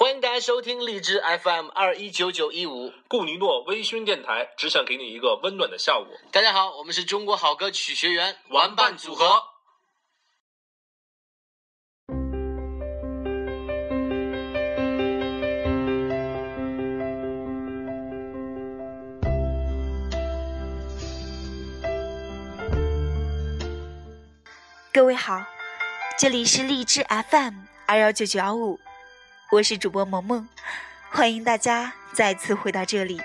欢迎大家收听荔枝 FM 二一九九一五。顾尼诺微醺电台只想给你一个温暖的下午。大家好，我们是中国好歌曲学员玩伴组合。各位好，这里是荔枝 FM 二幺九九幺五，我是主播萌萌，欢迎大家再次回到这里。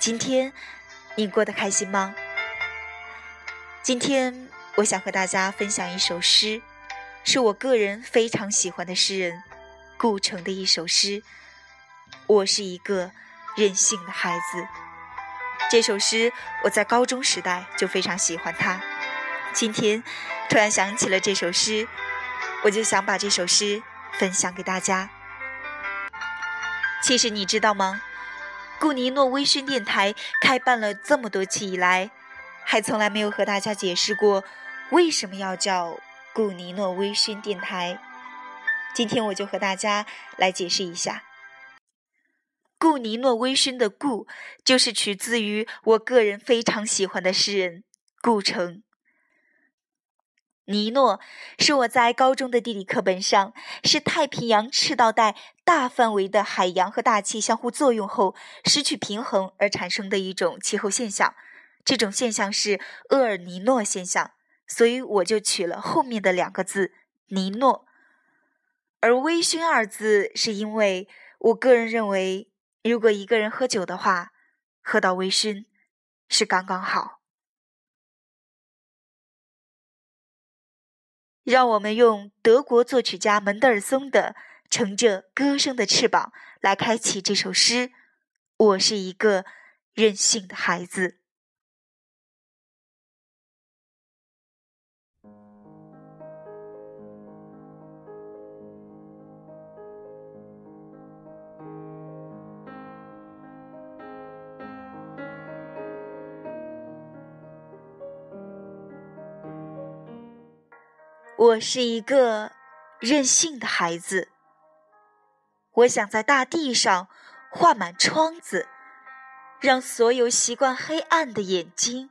今天你过得开心吗？今天我想和大家分享一首诗，是我个人非常喜欢的诗人顾城的一首诗。我是一个任性的孩子。这首诗我在高中时代就非常喜欢它。今天突然想起了这首诗，我就想把这首诗分享给大家。其实你知道吗？顾尼诺微醺电台开办了这么多期以来，还从来没有和大家解释过为什么要叫顾尼诺微醺电台。今天我就和大家来解释一下。顾尼诺微醺的“顾”就是取自于我个人非常喜欢的诗人顾城。尼诺是我在高中的地理课本上，是太平洋赤道带大范围的海洋和大气相互作用后失去平衡而产生的一种气候现象。这种现象是厄尔尼诺现象，所以我就取了后面的两个字“尼诺”。而“微醺”二字，是因为我个人认为，如果一个人喝酒的话，喝到微醺是刚刚好。让我们用德国作曲家门德尔松的《乘着歌声的翅膀》来开启这首诗。我是一个任性的孩子。我是一个任性的孩子。我想在大地上画满窗子，让所有习惯黑暗的眼睛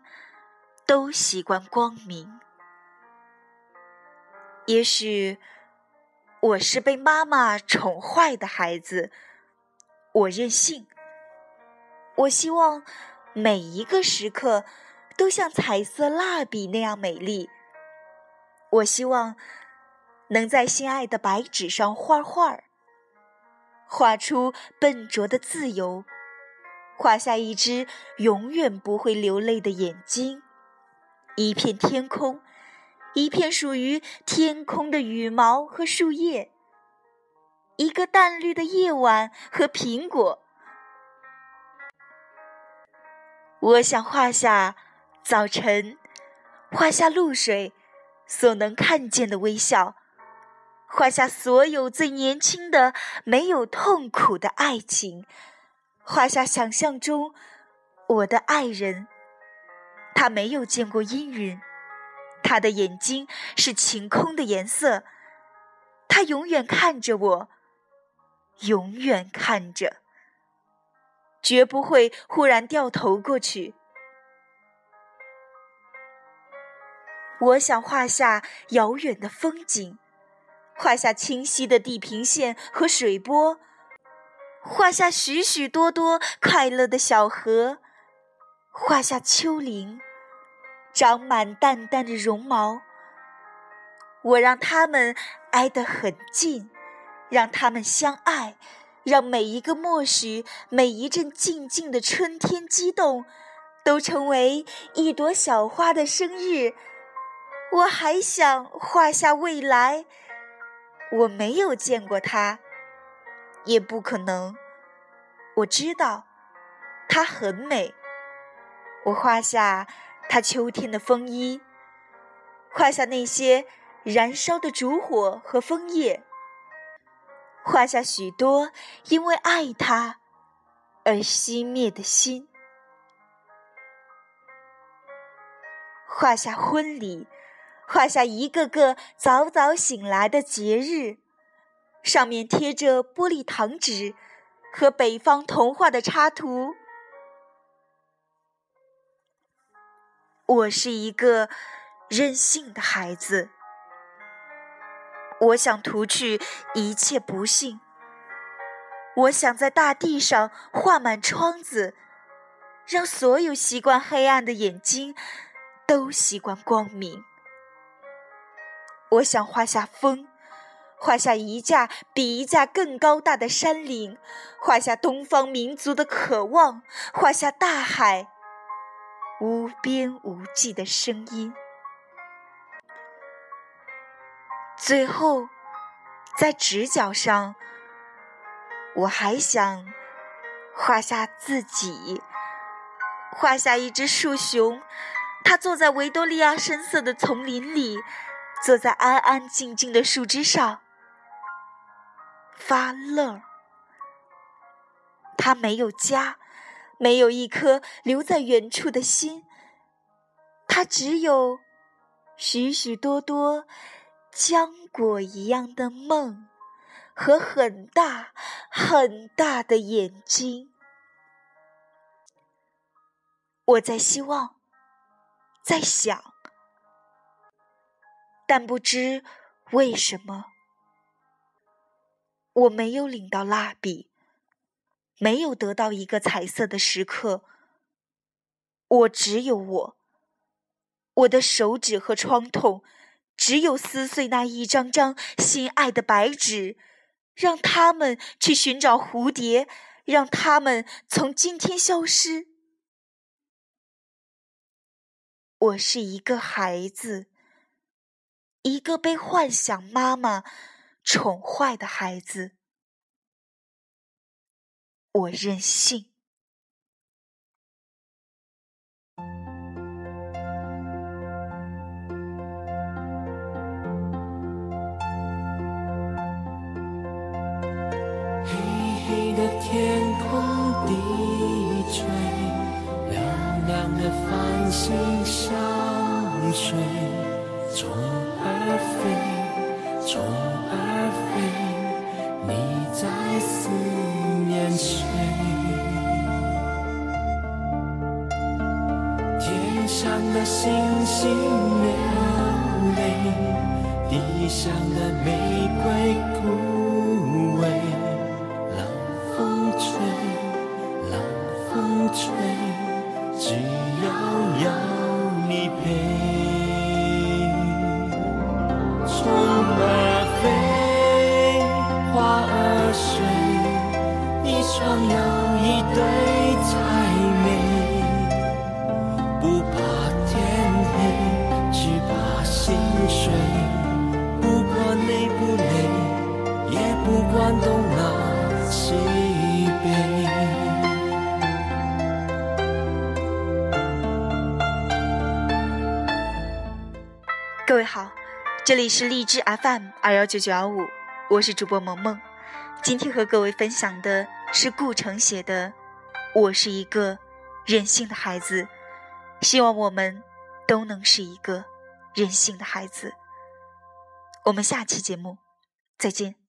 都习惯光明。也许我是被妈妈宠坏的孩子，我任性。我希望每一个时刻都像彩色蜡笔那样美丽。我希望能在心爱的白纸上画画，画出笨拙的自由，画下一只永远不会流泪的眼睛，一片天空，一片属于天空的羽毛和树叶，一个淡绿的夜晚和苹果。我想画下早晨，画下露水。所能看见的微笑，画下所有最年轻的、没有痛苦的爱情，画下想象中我的爱人。他没有见过阴云，他的眼睛是晴空的颜色，他永远看着我，永远看着，绝不会忽然掉头过去。我想画下遥远的风景，画下清晰的地平线和水波，画下许许多多快乐的小河，画下丘陵，长满淡淡的绒毛。我让它们挨得很近，让它们相爱，让每一个默许，每一阵静静的春天激动，都成为一朵小花的生日。我还想画下未来，我没有见过它，也不可能。我知道她很美。我画下她秋天的风衣，画下那些燃烧的烛火和枫叶，画下许多因为爱她而熄灭的心，画下婚礼。画下一个个早早醒来的节日，上面贴着玻璃糖纸和北方童话的插图。我是一个任性的孩子，我想涂去一切不幸，我想在大地上画满窗子，让所有习惯黑暗的眼睛都习惯光明。我想画下风，画下一架比一架更高大的山岭，画下东方民族的渴望，画下大海。无边无际的声音，最后，在直角上，我还想画下自己，画下一只树熊，它坐在维多利亚深色的丛林里，坐在安安静静的树枝上发愣。它没有家。没有一颗留在远处的心，它只有许许多多浆果一样的梦和很大很大的眼睛。我在希望，在想，但不知为什么，我没有领到蜡笔。没有得到一个彩色的时刻，我只有我，我的手指和创痛，只有撕碎那一张张心爱的白纸，让他们去寻找蝴蝶，让他们从今天消失。我是一个孩子，一个被幻想妈妈宠坏的孩子。我任性。黑黑的天空低垂，亮亮的繁星相随，虫儿飞，你在思念。谁？天上的星星流泪，地上的玫对才美，不怕天黑，只怕心碎。不管累不累，也不管东南西北。各位好，这里是荔枝 FM 二幺九九幺五，我是主播萌萌。今天和各位分享的是顾城写的《我是一个任性的孩子》，希望我们都能是一个任性的孩子。我们下期节目再见。